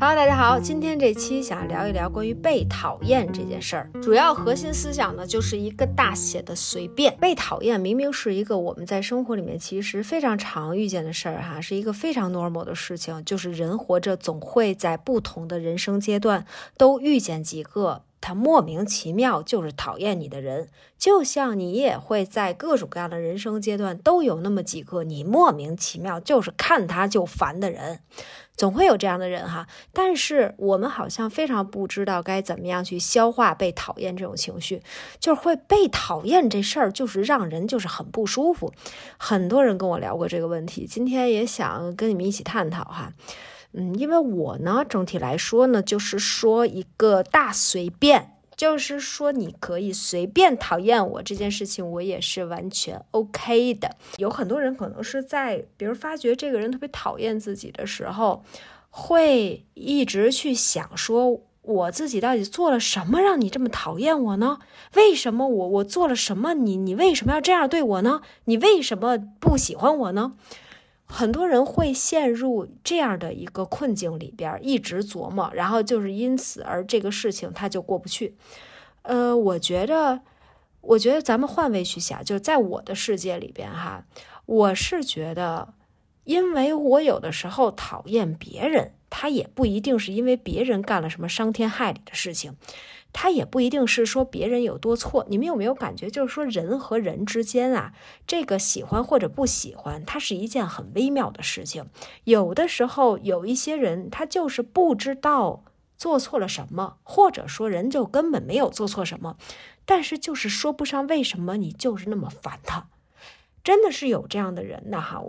Hello，大家好，今天这期想聊一聊关于被讨厌这件事儿。主要核心思想呢，就是一个大写的随便。被讨厌明明是一个我们在生活里面其实非常常遇见的事儿哈，是一个非常 normal 的事情。就是人活着总会在不同的人生阶段都遇见几个他莫名其妙就是讨厌你的人，就像你也会在各种各样的人生阶段都有那么几个你莫名其妙就是看他就烦的人。总会有这样的人哈，但是我们好像非常不知道该怎么样去消化被讨厌这种情绪，就是会被讨厌这事儿，就是让人就是很不舒服。很多人跟我聊过这个问题，今天也想跟你们一起探讨哈。嗯，因为我呢，整体来说呢，就是说一个大随便。就是说，你可以随便讨厌我这件事情，我也是完全 OK 的。有很多人可能是在，比如发觉这个人特别讨厌自己的时候，会一直去想说，我自己到底做了什么让你这么讨厌我呢？为什么我我做了什么，你你为什么要这样对我呢？你为什么不喜欢我呢？很多人会陷入这样的一个困境里边，一直琢磨，然后就是因此而这个事情他就过不去。呃，我觉得，我觉得咱们换位去想，就是在我的世界里边哈，我是觉得，因为我有的时候讨厌别人，他也不一定是因为别人干了什么伤天害理的事情。他也不一定是说别人有多错，你们有没有感觉，就是说人和人之间啊，这个喜欢或者不喜欢，它是一件很微妙的事情。有的时候有一些人，他就是不知道做错了什么，或者说人就根本没有做错什么，但是就是说不上为什么你就是那么烦他，真的是有这样的人的哈。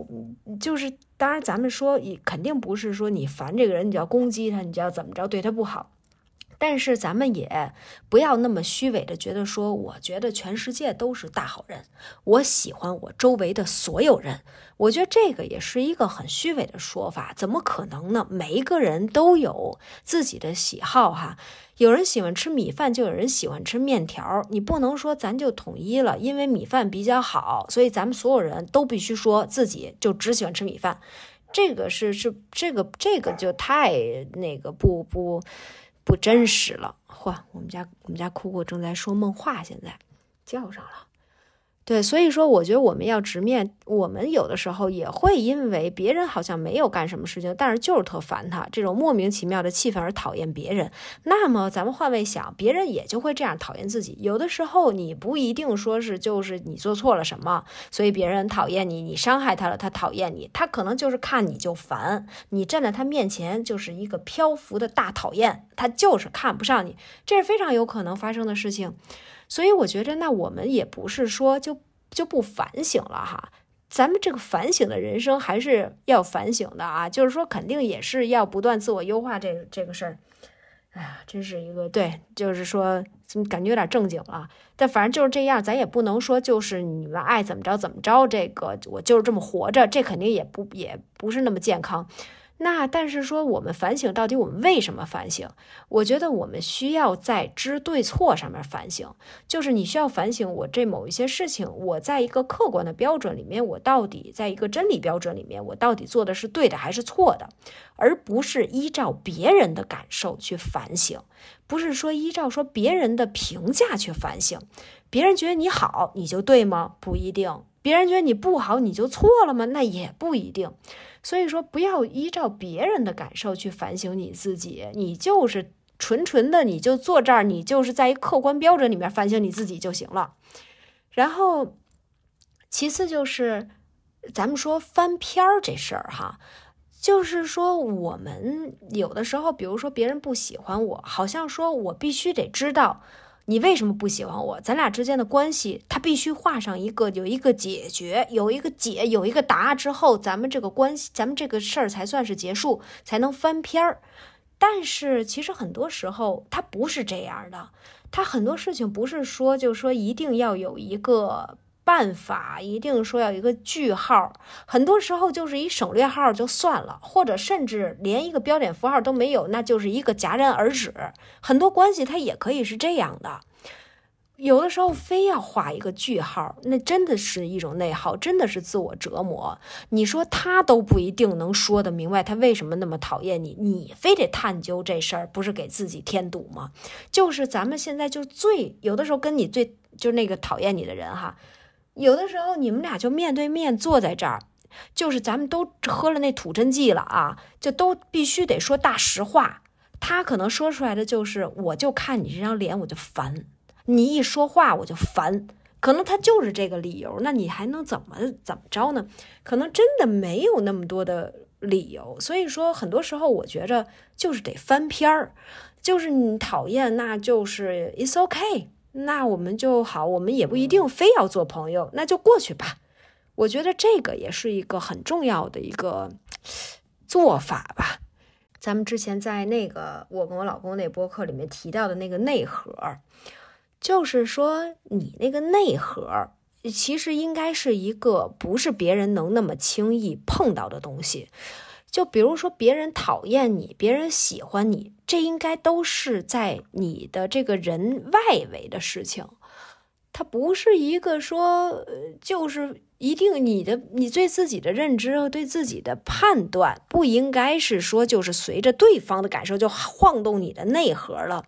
就是当然咱们说，肯定不是说你烦这个人，你就要攻击他，你就要怎么着对他不好。但是咱们也不要那么虚伪的觉得说，我觉得全世界都是大好人，我喜欢我周围的所有人。我觉得这个也是一个很虚伪的说法，怎么可能呢？每一个人都有自己的喜好哈，有人喜欢吃米饭，就有人喜欢吃面条，你不能说咱就统一了，因为米饭比较好，所以咱们所有人都必须说自己就只喜欢吃米饭。这个是是这个这个就太那个不不。不真实了，嚯！我们家我们家酷酷正在说梦话，现在叫上了。对，所以说，我觉得我们要直面，我们有的时候也会因为别人好像没有干什么事情，但是就是特烦他这种莫名其妙的气氛而讨厌别人。那么咱们换位想，别人也就会这样讨厌自己。有的时候你不一定说是就是你做错了什么，所以别人讨厌你，你伤害他了，他讨厌你，他可能就是看你就烦，你站在他面前就是一个漂浮的大讨厌，他就是看不上你，这是非常有可能发生的事情。所以我觉得，那我们也不是说就就不反省了哈，咱们这个反省的人生还是要反省的啊，就是说肯定也是要不断自我优化这这个事儿。哎呀，真是一个对，就是说感觉有点正经了，但反正就是这样，咱也不能说就是你们爱怎么着怎么着，这个我就是这么活着，这肯定也不也不是那么健康。那但是说我们反省到底我们为什么反省？我觉得我们需要在知对错上面反省，就是你需要反省我这某一些事情，我在一个客观的标准里面，我到底在一个真理标准里面，我到底做的是对的还是错的，而不是依照别人的感受去反省，不是说依照说别人的评价去反省，别人觉得你好你就对吗？不一定，别人觉得你不好你就错了吗？那也不一定。所以说，不要依照别人的感受去反省你自己，你就是纯纯的，你就坐这儿，你就是在一客观标准里面反省你自己就行了。然后，其次就是，咱们说翻篇儿这事儿哈，就是说我们有的时候，比如说别人不喜欢我，好像说我必须得知道。你为什么不喜欢我？咱俩之间的关系，他必须画上一个有一个解决，有一个解，有一个答案之后，咱们这个关系，咱们这个事儿才算是结束，才能翻篇儿。但是其实很多时候，它不是这样的。它很多事情不是说，就说一定要有一个。办法一定说要一个句号，很多时候就是一省略号就算了，或者甚至连一个标点符号都没有，那就是一个戛然而止。很多关系它也可以是这样的。有的时候非要画一个句号，那真的是一种内耗，真的是自我折磨。你说他都不一定能说得明白，他为什么那么讨厌你，你非得探究这事儿，不是给自己添堵吗？就是咱们现在就最有的时候跟你最就是那个讨厌你的人哈，有的时候你们俩就面对面坐在这儿，就是咱们都喝了那吐真剂了啊，就都必须得说大实话。他可能说出来的就是，我就看你这张脸我就烦。你一说话我就烦，可能他就是这个理由，那你还能怎么怎么着呢？可能真的没有那么多的理由，所以说很多时候我觉着就是得翻篇儿，就是你讨厌，那就是 it's OK 那我们就好，我们也不一定非要做朋友，那就过去吧。我觉得这个也是一个很重要的一个做法吧。咱们之前在那个我跟我老公那播客里面提到的那个内核。就是说，你那个内核其实应该是一个不是别人能那么轻易碰到的东西。就比如说，别人讨厌你，别人喜欢你，这应该都是在你的这个人外围的事情。它不是一个说，就是。一定，你的你对自己的认知和对自己的判断，不应该是说就是随着对方的感受就晃动你的内核了。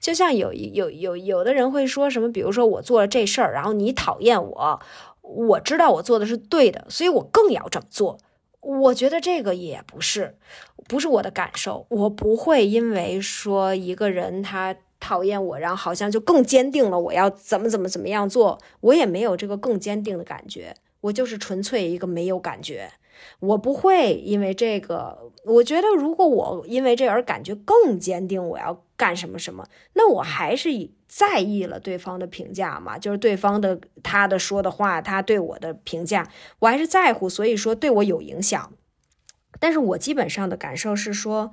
就像有有有有的人会说什么，比如说我做了这事儿，然后你讨厌我，我知道我做的是对的，所以我更要这么做。我觉得这个也不是，不是我的感受。我不会因为说一个人他。讨厌我，然后好像就更坚定了我要怎么怎么怎么样做，我也没有这个更坚定的感觉，我就是纯粹一个没有感觉，我不会因为这个，我觉得如果我因为这而感觉更坚定，我要干什么什么，那我还是在意了对方的评价嘛，就是对方的他的说的话，他对我的评价，我还是在乎，所以说对我有影响，但是我基本上的感受是说。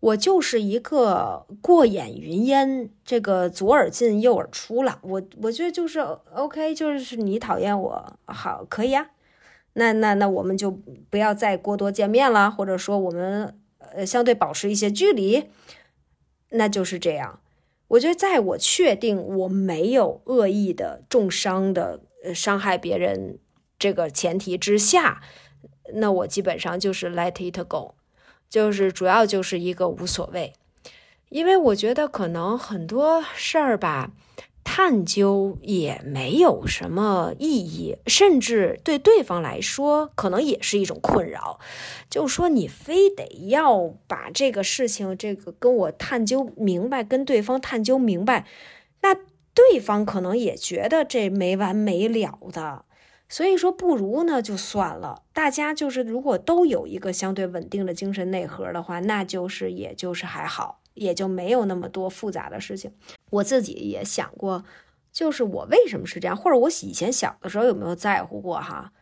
我就是一个过眼云烟，这个左耳进右耳出了。我我觉得就是 OK，就是你讨厌我，好，可以啊。那那那我们就不要再过多见面了，或者说我们呃相对保持一些距离，那就是这样。我觉得在我确定我没有恶意的重伤的伤害别人这个前提之下，那我基本上就是 let it go。就是主要就是一个无所谓，因为我觉得可能很多事儿吧，探究也没有什么意义，甚至对对方来说可能也是一种困扰。就说，你非得要把这个事情这个跟我探究明白，跟对方探究明白，那对方可能也觉得这没完没了的。所以说，不如呢就算了。大家就是如果都有一个相对稳定的精神内核的话，那就是也就是还好，也就没有那么多复杂的事情。我自己也想过，就是我为什么是这样，或者我以前小的时候有没有在乎过哈？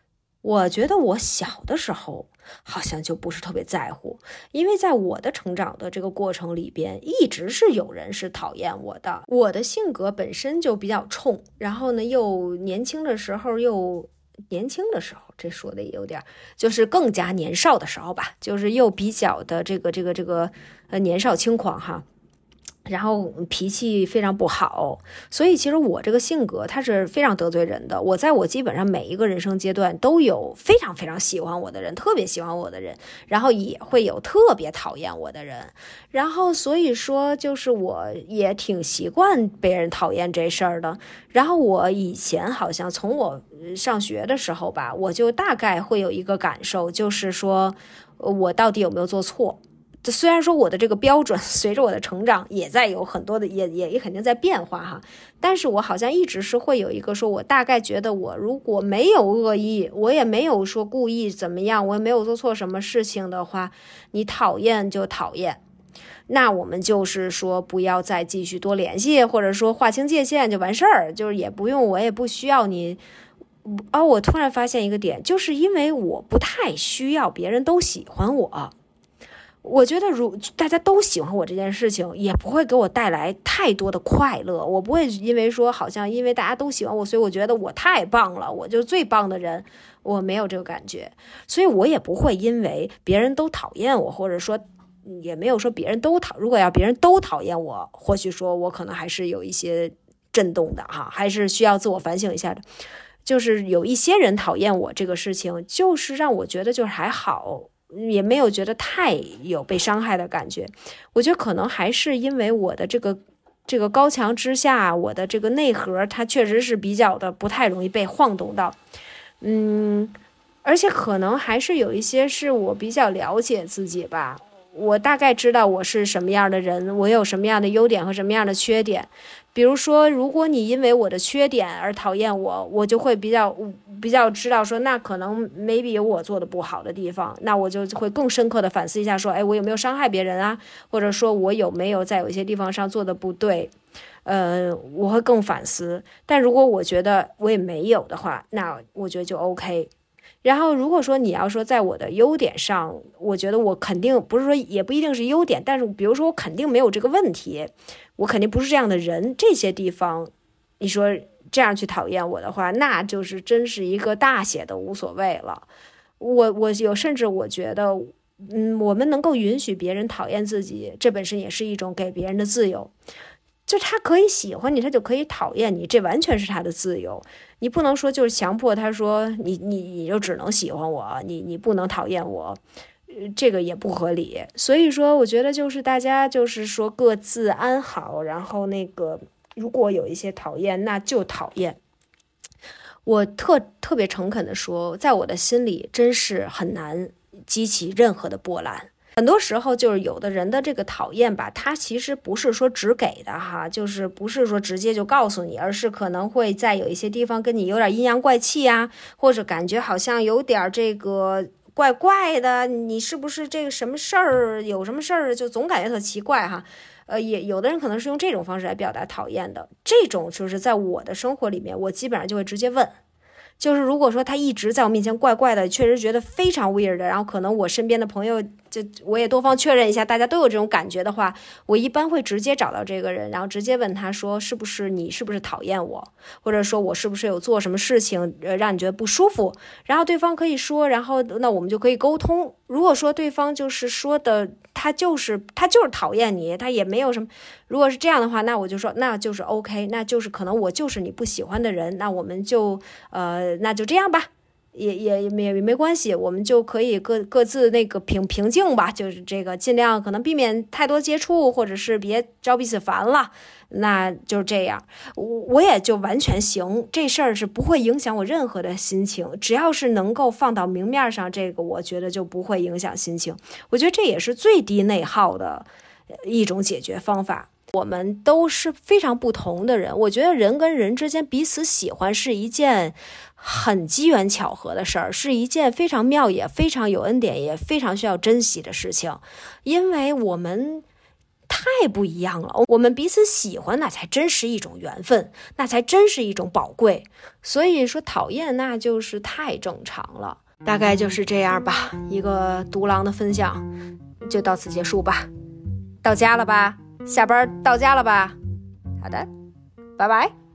我觉得我小的时候好像就不是特别在乎，因为在我的成长的这个过程里边，一直是有人是讨厌我的。我的性格本身就比较冲，然后呢，又年轻的时候又。年轻的时候，这说的也有点，就是更加年少的时候吧，就是又比较的这个这个这个呃年少轻狂哈。然后脾气非常不好，所以其实我这个性格他是非常得罪人的。我在我基本上每一个人生阶段都有非常非常喜欢我的人，特别喜欢我的人，然后也会有特别讨厌我的人。然后所以说，就是我也挺习惯被人讨厌这事儿的。然后我以前好像从我上学的时候吧，我就大概会有一个感受，就是说我到底有没有做错。虽然说我的这个标准 随着我的成长也在有很多的也也也肯定在变化哈，但是我好像一直是会有一个说，我大概觉得我如果没有恶意，我也没有说故意怎么样，我也没有做错什么事情的话，你讨厌就讨厌，那我们就是说不要再继续多联系，或者说划清界限就完事儿，就是也不用我也不需要你。哦，我突然发现一个点，就是因为我不太需要别人都喜欢我。我觉得，如大家都喜欢我这件事情，也不会给我带来太多的快乐。我不会因为说，好像因为大家都喜欢我，所以我觉得我太棒了，我就最棒的人。我没有这个感觉，所以我也不会因为别人都讨厌我，或者说也没有说别人都讨。如果要别人都讨厌我，或许说我可能还是有一些。震动的哈，还是需要自我反省一下的。就是有一些人讨厌我这个事情，就是让我觉得就是还好，也没有觉得太有被伤害的感觉。我觉得可能还是因为我的这个这个高墙之下，我的这个内核它确实是比较的不太容易被晃动到，嗯，而且可能还是有一些是我比较了解自己吧。我大概知道我是什么样的人，我有什么样的优点和什么样的缺点。比如说，如果你因为我的缺点而讨厌我，我就会比较比较知道说，那可能 maybe 有我做的不好的地方，那我就会更深刻的反思一下，说，哎，我有没有伤害别人啊？或者说我有没有在有些地方上做的不对？呃，我会更反思。但如果我觉得我也没有的话，那我觉得就 OK。然后，如果说你要说在我的优点上，我觉得我肯定不是说也不一定是优点，但是比如说我肯定没有这个问题，我肯定不是这样的人。这些地方，你说这样去讨厌我的话，那就是真是一个大写的无所谓了。我我有甚至我觉得，嗯，我们能够允许别人讨厌自己，这本身也是一种给别人的自由。就他可以喜欢你，他就可以讨厌你，这完全是他的自由。你不能说就是强迫他说你你你就只能喜欢我，你你不能讨厌我，这个也不合理。所以说，我觉得就是大家就是说各自安好，然后那个如果有一些讨厌，那就讨厌。我特特别诚恳的说，在我的心里真是很难激起任何的波澜。很多时候就是有的人的这个讨厌吧，他其实不是说只给的哈，就是不是说直接就告诉你，而是可能会在有一些地方跟你有点阴阳怪气呀，或者感觉好像有点这个怪怪的，你是不是这个什么事儿有什么事儿，就总感觉特奇怪哈。呃，也有的人可能是用这种方式来表达讨厌的，这种就是在我的生活里面，我基本上就会直接问。就是如果说他一直在我面前怪怪的，确实觉得非常 weird，然后可能我身边的朋友就我也多方确认一下，大家都有这种感觉的话，我一般会直接找到这个人，然后直接问他说是不是你是不是讨厌我，或者说我是不是有做什么事情让你觉得不舒服，然后对方可以说，然后那我们就可以沟通。如果说对方就是说的他就是他就是讨厌你，他也没有什么。如果是这样的话，那我就说那就是 OK，那就是可能我就是你不喜欢的人，那我们就呃那就这样吧，也也也没没关系，我们就可以各各自那个平平静吧，就是这个尽量可能避免太多接触，或者是别招彼此烦了。那就是这样，我我也就完全行，这事儿是不会影响我任何的心情，只要是能够放到明面上，这个我觉得就不会影响心情。我觉得这也是最低内耗的一种解决方法。我们都是非常不同的人，我觉得人跟人之间彼此喜欢是一件很机缘巧合的事儿，是一件非常妙也非常有恩典也非常需要珍惜的事情，因为我们。太不一样了，我们彼此喜欢，那才真是一种缘分，那才真是一种宝贵。所以说讨厌，那就是太正常了。大概就是这样吧，一个独狼的分享就到此结束吧。到家了吧？下班到家了吧？好的，拜拜。